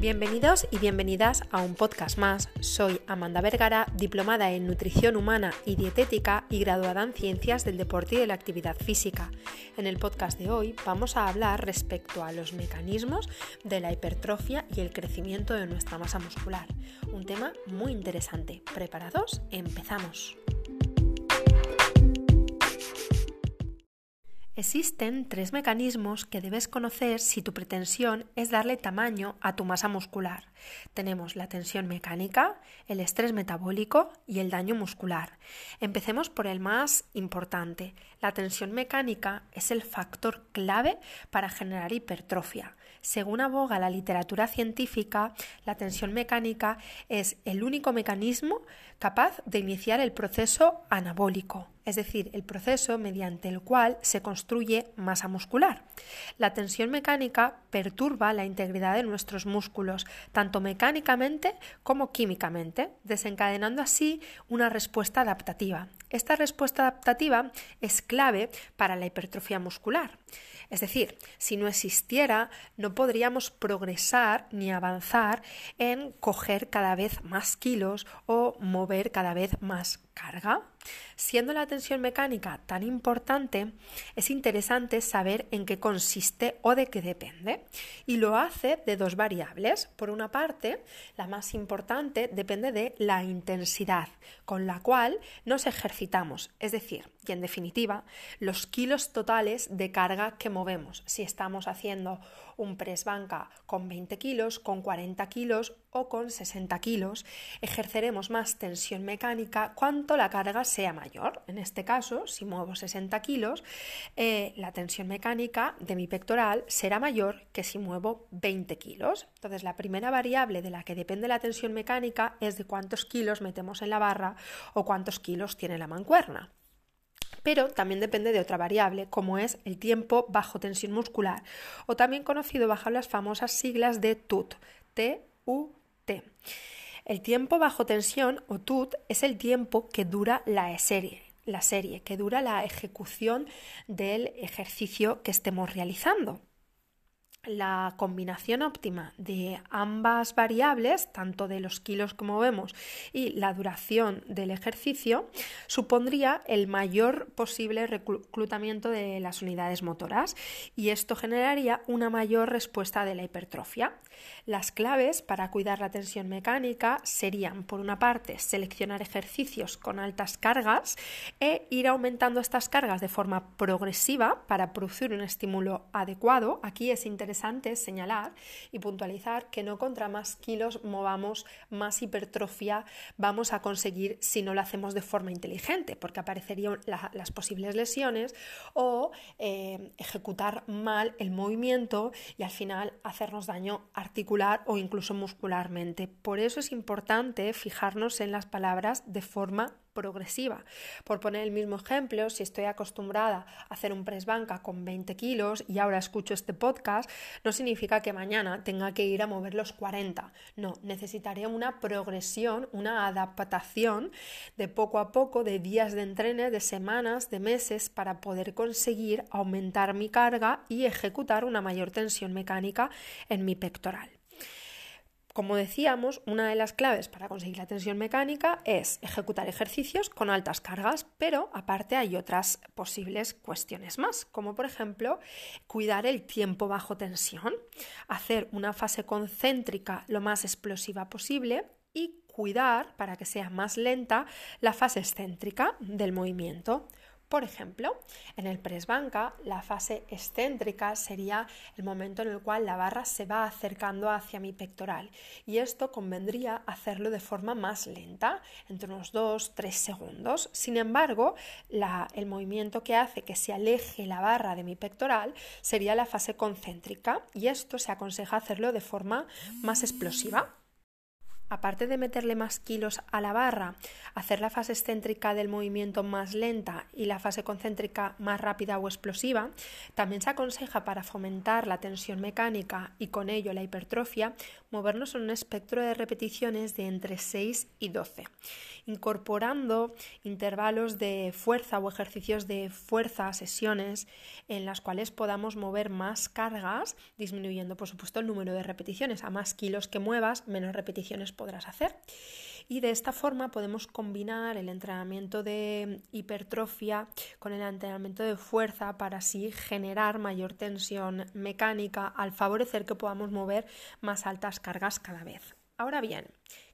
Bienvenidos y bienvenidas a un podcast más. Soy Amanda Vergara, diplomada en nutrición humana y dietética y graduada en ciencias del deporte y de la actividad física. En el podcast de hoy vamos a hablar respecto a los mecanismos de la hipertrofia y el crecimiento de nuestra masa muscular. Un tema muy interesante. ¿Preparados? Empezamos. Existen tres mecanismos que debes conocer si tu pretensión es darle tamaño a tu masa muscular. Tenemos la tensión mecánica, el estrés metabólico y el daño muscular. Empecemos por el más importante. La tensión mecánica es el factor clave para generar hipertrofia. Según aboga la literatura científica, la tensión mecánica es el único mecanismo capaz de iniciar el proceso anabólico, es decir, el proceso mediante el cual se construye masa muscular. La tensión mecánica perturba la integridad de nuestros músculos, tanto mecánicamente como químicamente, desencadenando así una respuesta adaptativa. Esta respuesta adaptativa es clave para la hipertrofia muscular. Es decir, si no existiera, no podríamos progresar ni avanzar en coger cada vez más kilos o mover cada vez más carga. Siendo la tensión mecánica tan importante, es interesante saber en qué consiste o de qué depende. Y lo hace de dos variables. Por una parte, la más importante depende de la intensidad con la cual nos ejercitamos, es decir, y en definitiva, los kilos totales de carga que movemos. Si estamos haciendo un press banca con 20 kilos, con 40 kilos o con 60 kilos, ejerceremos más tensión mecánica cuanto la carga sea mayor. En este caso, si muevo 60 kilos, eh, la tensión mecánica de mi pectoral será mayor que si muevo 20 kilos. Entonces, la primera variable de la que depende la tensión mecánica es de cuántos kilos metemos en la barra o cuántos kilos tiene la mancuerna pero también depende de otra variable, como es el tiempo bajo tensión muscular, o también conocido bajo las famosas siglas de TUT, T-U-T. El tiempo bajo tensión o TUT es el tiempo que dura la serie, la serie, que dura la ejecución del ejercicio que estemos realizando la combinación óptima de ambas variables, tanto de los kilos como vemos y la duración del ejercicio, supondría el mayor posible reclutamiento de las unidades motoras y esto generaría una mayor respuesta de la hipertrofia. Las claves para cuidar la tensión mecánica serían, por una parte, seleccionar ejercicios con altas cargas e ir aumentando estas cargas de forma progresiva para producir un estímulo adecuado. Aquí es interesante interesante señalar y puntualizar que no contra más kilos movamos, más hipertrofia vamos a conseguir si no lo hacemos de forma inteligente, porque aparecerían las posibles lesiones o eh, ejecutar mal el movimiento y al final hacernos daño articular o incluso muscularmente. Por eso es importante fijarnos en las palabras de forma progresiva. Por poner el mismo ejemplo, si estoy acostumbrada a hacer un press banca con 20 kilos y ahora escucho este podcast, no significa que mañana tenga que ir a mover los 40. No, necesitaría una progresión, una adaptación de poco a poco, de días de entreno, de semanas, de meses, para poder conseguir aumentar mi carga y ejecutar una mayor tensión mecánica en mi pectoral. Como decíamos, una de las claves para conseguir la tensión mecánica es ejecutar ejercicios con altas cargas, pero aparte hay otras posibles cuestiones más, como por ejemplo cuidar el tiempo bajo tensión, hacer una fase concéntrica lo más explosiva posible y cuidar, para que sea más lenta, la fase excéntrica del movimiento. Por ejemplo, en el press banca, la fase excéntrica sería el momento en el cual la barra se va acercando hacia mi pectoral y esto convendría hacerlo de forma más lenta, entre unos 2-3 segundos. Sin embargo, el movimiento que hace que se aleje la barra de mi pectoral sería la fase concéntrica y esto se aconseja hacerlo de forma más explosiva. Aparte de meterle más kilos a la barra, hacer la fase excéntrica del movimiento más lenta y la fase concéntrica más rápida o explosiva, también se aconseja para fomentar la tensión mecánica y con ello la hipertrofia, movernos en un espectro de repeticiones de entre 6 y 12, incorporando intervalos de fuerza o ejercicios de fuerza, sesiones en las cuales podamos mover más cargas, disminuyendo por supuesto el número de repeticiones. A más kilos que muevas, menos repeticiones podrás hacer. Y de esta forma podemos combinar el entrenamiento de hipertrofia con el entrenamiento de fuerza para así generar mayor tensión mecánica al favorecer que podamos mover más altas cargas cada vez. Ahora bien,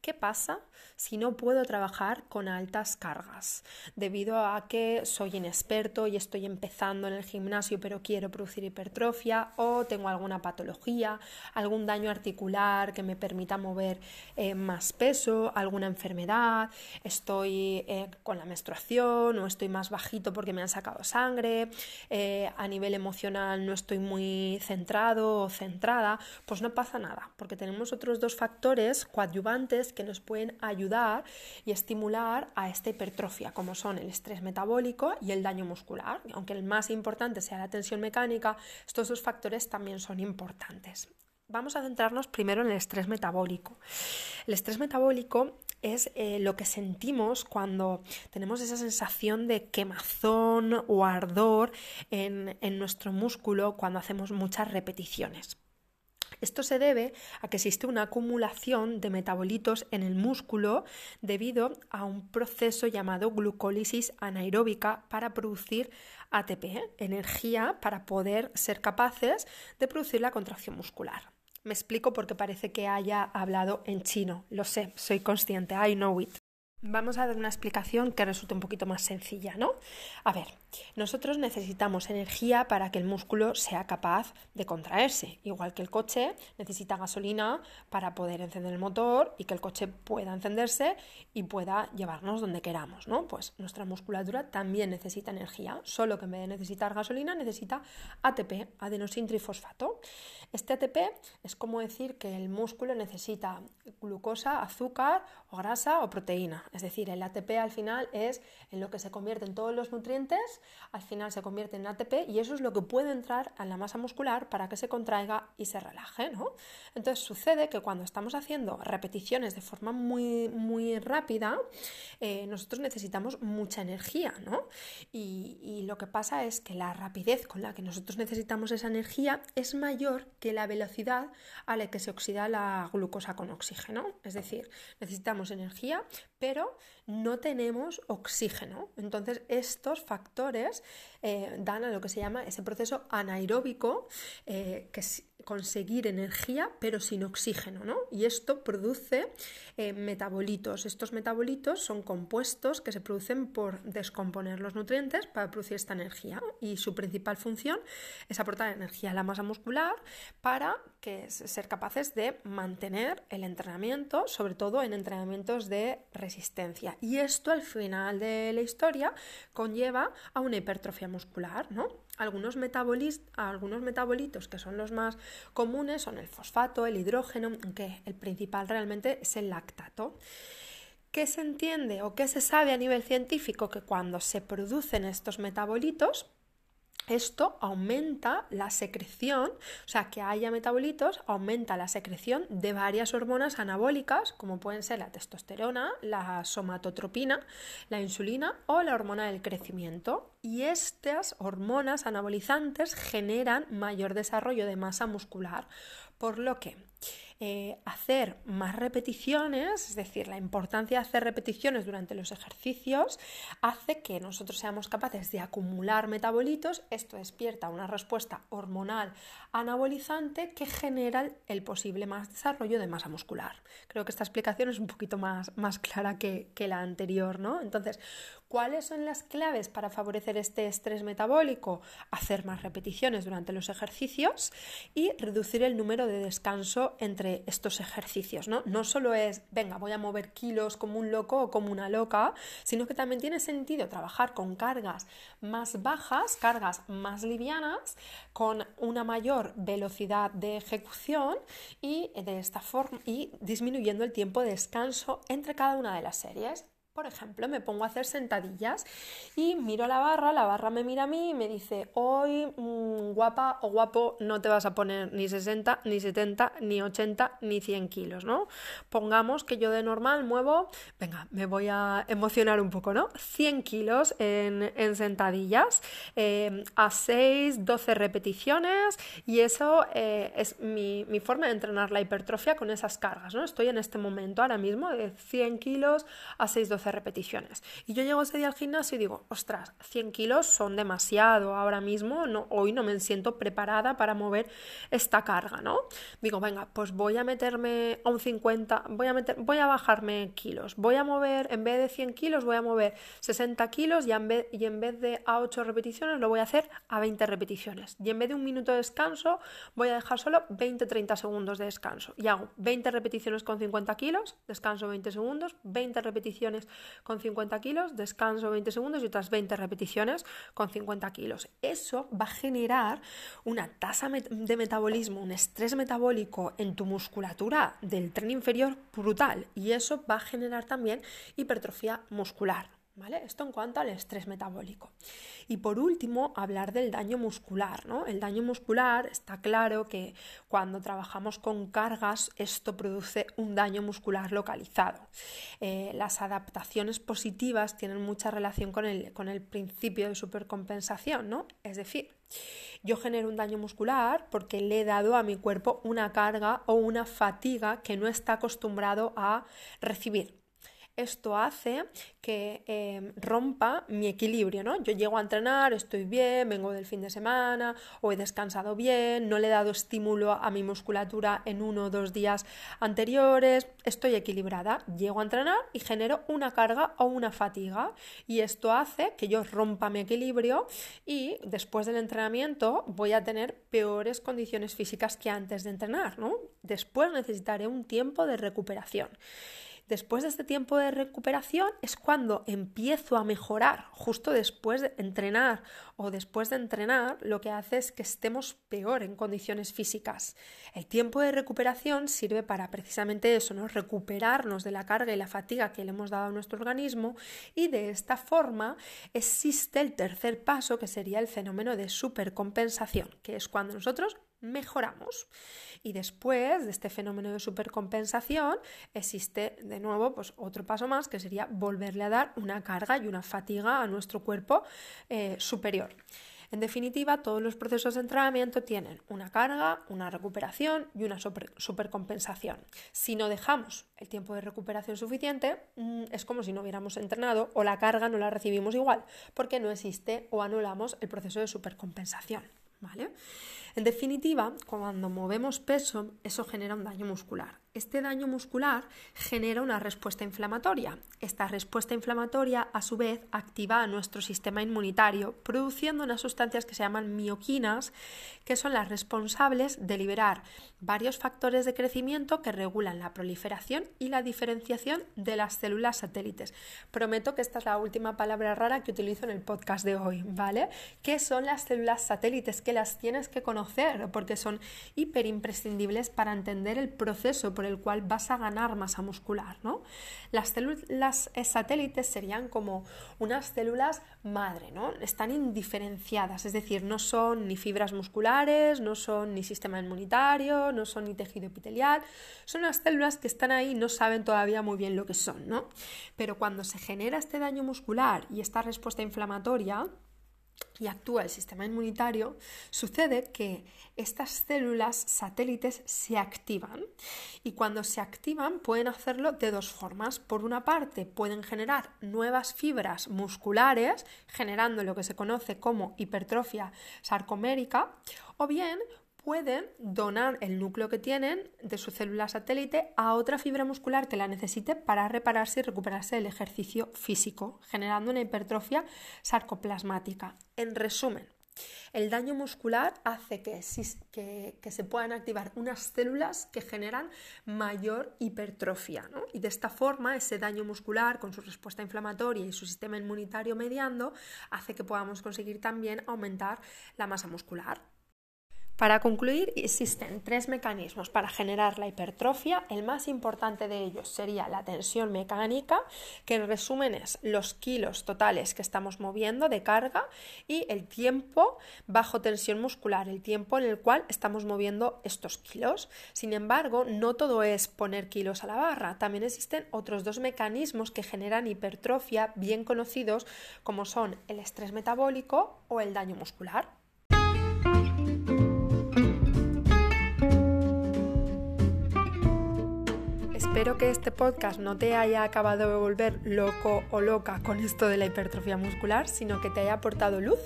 ¿Qué pasa si no puedo trabajar con altas cargas? Debido a que soy inexperto y estoy empezando en el gimnasio pero quiero producir hipertrofia o tengo alguna patología, algún daño articular que me permita mover eh, más peso, alguna enfermedad, estoy eh, con la menstruación o estoy más bajito porque me han sacado sangre, eh, a nivel emocional no estoy muy centrado o centrada, pues no pasa nada porque tenemos otros dos factores coadyuvantes que nos pueden ayudar y estimular a esta hipertrofia, como son el estrés metabólico y el daño muscular. Aunque el más importante sea la tensión mecánica, estos dos factores también son importantes. Vamos a centrarnos primero en el estrés metabólico. El estrés metabólico es eh, lo que sentimos cuando tenemos esa sensación de quemazón o ardor en nuestro músculo cuando hacemos muchas repeticiones. Esto se debe a que existe una acumulación de metabolitos en el músculo debido a un proceso llamado glucólisis anaeróbica para producir ATP, energía para poder ser capaces de producir la contracción muscular. Me explico porque parece que haya hablado en chino. Lo sé, soy consciente, I know it. Vamos a dar una explicación que resulte un poquito más sencilla, ¿no? A ver, nosotros necesitamos energía para que el músculo sea capaz de contraerse, igual que el coche necesita gasolina para poder encender el motor y que el coche pueda encenderse y pueda llevarnos donde queramos, ¿no? Pues nuestra musculatura también necesita energía, solo que en vez de necesitar gasolina necesita ATP, adenosin trifosfato. Este ATP es como decir que el músculo necesita glucosa, azúcar o grasa o proteína es decir, el ATP al final es en lo que se convierte en todos los nutrientes, al final se convierte en ATP y eso es lo que puede entrar a la masa muscular para que se contraiga y se relaje, ¿no? Entonces sucede que cuando estamos haciendo repeticiones de forma muy, muy rápida, eh, nosotros necesitamos mucha energía, ¿no? Y lo que pasa es que la rapidez con la que nosotros necesitamos esa energía es mayor que la velocidad a la que se oxida la glucosa con oxígeno. Es decir, necesitamos energía, pero no tenemos oxígeno. Entonces, estos factores eh, dan a lo que se llama ese proceso anaeróbico, eh, que conseguir energía pero sin oxígeno, ¿no? Y esto produce eh, metabolitos. Estos metabolitos son compuestos que se producen por descomponer los nutrientes para producir esta energía y su principal función es aportar energía a la masa muscular para que ser capaces de mantener el entrenamiento, sobre todo en entrenamientos de resistencia. Y esto al final de la historia conlleva a una hipertrofia muscular, ¿no? Algunos, algunos metabolitos que son los más comunes son el fosfato, el hidrógeno, aunque el principal realmente es el lactato. ¿Qué se entiende o qué se sabe a nivel científico? Que cuando se producen estos metabolitos, esto aumenta la secreción, o sea, que haya metabolitos, aumenta la secreción de varias hormonas anabólicas, como pueden ser la testosterona, la somatotropina, la insulina o la hormona del crecimiento. Y estas hormonas anabolizantes generan mayor desarrollo de masa muscular, por lo que eh, hacer más repeticiones, es decir, la importancia de hacer repeticiones durante los ejercicios, hace que nosotros seamos capaces de acumular metabolitos. Esto despierta una respuesta hormonal anabolizante que genera el posible más desarrollo de masa muscular. Creo que esta explicación es un poquito más, más clara que, que la anterior, ¿no? Entonces, ¿Cuáles son las claves para favorecer este estrés metabólico? Hacer más repeticiones durante los ejercicios y reducir el número de descanso entre estos ejercicios. ¿no? no solo es, venga, voy a mover kilos como un loco o como una loca, sino que también tiene sentido trabajar con cargas más bajas, cargas más livianas, con una mayor velocidad de ejecución y de esta forma y disminuyendo el tiempo de descanso entre cada una de las series. Por ejemplo, me pongo a hacer sentadillas y miro la barra, la barra me mira a mí y me dice, hoy mm, guapa o guapo no te vas a poner ni 60, ni 70, ni 80, ni 100 kilos, ¿no? Pongamos que yo de normal muevo, venga, me voy a emocionar un poco, ¿no? 100 kilos en, sentadillas em, a 6, 12 repeticiones y eso eh, es mi, forma de entrenar la hipertrofia con esas cargas, ¿no? Estoy en este momento ahora mismo de 100 kilos a 6, 12 repeticiones. Y yo llego ese día al gimnasio y digo, ostras, 100 kilos son demasiado ahora mismo, no, hoy no me siento preparada para mover esta carga, ¿no? Digo, venga, pues voy a meterme a un 50, voy a, meter, voy a bajarme kilos, voy a mover, en vez de 100 kilos, voy a mover 60 kilos y en vez, y en vez de a 8 repeticiones lo voy a hacer a 20 repeticiones. Y en vez de un minuto de descanso, voy a dejar solo 20-30 segundos de descanso. Y hago 20 repeticiones con 50 kilos, descanso 20 segundos, 20 repeticiones con 50 kilos, descanso 20 segundos y otras 20 repeticiones con 50 kilos. Eso va a generar una tasa de metabolismo, un estrés metabólico en tu musculatura del tren inferior brutal y eso va a generar también hipertrofia muscular. Esto en cuanto al estrés metabólico. Y por último, hablar del daño muscular, ¿no? El daño muscular está claro que cuando trabajamos con cargas, esto produce un daño muscular localizado. Eh, las adaptaciones positivas tienen mucha relación con el, con el principio de supercompensación, ¿no? Es decir, yo genero un daño muscular porque le he dado a mi cuerpo una carga o una fatiga que no está acostumbrado a recibir esto hace que em, rompa mi equilibrio, ¿no? Yo llego a entrenar, estoy bien, vengo del fin de semana o he descansado bien, no le he dado estímulo a mi musculatura en uno o dos días anteriores, estoy equilibrada, llego a entrenar y genero una carga o una fatiga y esto hace que yo rompa mi equilibrio y después del entrenamiento voy a tener peores condiciones físicas que antes de entrenar, ¿no? Después necesitaré un tiempo de recuperación. Después de este tiempo de recuperación es cuando empiezo a mejorar. Justo después de entrenar o después de entrenar, lo que hace es que estemos peor en condiciones físicas. El tiempo de recuperación sirve para precisamente eso, ¿no? recuperarnos de la carga y la fatiga que le hemos dado a nuestro organismo y de esta forma existe el tercer paso que sería el fenómeno de supercompensación, que es cuando nosotros mejoramos. Y después de este fenómeno de supercompensación existe de nuevo pues, otro paso más que sería volverle a dar una carga y una fatiga a nuestro cuerpo eh, superior. En definitiva, todos los procesos de entrenamiento tienen una carga, una recuperación y una supercompensación. Si no dejamos el tiempo de recuperación suficiente, mm, es como si no hubiéramos entrenado o la carga no la recibimos igual, porque no existe o anulamos el proceso de supercompensación. ¿Vale? En definitiva, cuando movemos peso, eso genera un daño muscular. Este daño muscular genera una respuesta inflamatoria. Esta respuesta inflamatoria, a su vez, activa a nuestro sistema inmunitario, produciendo unas sustancias que se llaman mioquinas, que son las responsables de liberar varios factores de crecimiento que regulan la proliferación y la diferenciación de las células satélites. Prometo que esta es la última palabra rara que utilizo en el podcast de hoy, ¿vale? ¿Qué son las células satélites? Que las tienes que conocer porque son hiper imprescindibles para entender el proceso por el cual vas a ganar masa muscular. ¿no? Las células satélites serían como unas células madre, ¿no? están indiferenciadas, es decir, no son ni fibras musculares, no son ni sistema inmunitario, no son ni tejido epitelial, son unas células que están ahí y no saben todavía muy bien lo que son. ¿no? Pero cuando se genera este daño muscular y esta respuesta inflamatoria, y actúa el sistema inmunitario, sucede que estas células satélites se activan y cuando se activan pueden hacerlo de dos formas. Por una parte, pueden generar nuevas fibras musculares, generando lo que se conoce como hipertrofia sarcomérica, o bien pueden donar el núcleo que tienen de su célula satélite a otra fibra muscular que la necesite para repararse y recuperarse del ejercicio físico, generando una hipertrofia sarcoplasmática. En resumen, el daño muscular hace que, se puedan activar unas células que generan mayor hipertrofia y de esta forma ese daño muscular con su respuesta inflamatoria y su sistema inmunitario mediando hace que podamos conseguir también aumentar la masa muscular. Para concluir, existen tres mecanismos para generar la hipertrofia. El más importante de ellos sería la tensión mecánica, que en resumen es los kilos totales que estamos moviendo de carga y el tiempo bajo tensión muscular, el tiempo en el cual estamos moviendo estos kilos. Sin embargo, no todo es poner kilos a la barra. También existen otros dos mecanismos que generan hipertrofia bien conocidos como son el estrés metabólico o el daño muscular. Espero que este podcast no te haya acabado de volver loco o loca con esto de la hipertrofia muscular, sino que te haya aportado luz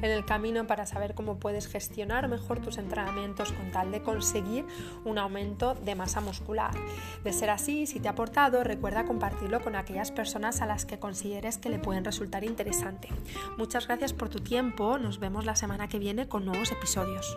en el camino para saber cómo puedes gestionar mejor tus entrenamientos con tal de conseguir un aumento de masa muscular. De ser así, si te ha aportado, recuerda compartirlo con aquellas personas a las que consideres que le pueden resultar interesante. Muchas gracias por tu tiempo, nos vemos la semana que viene con nuevos episodios.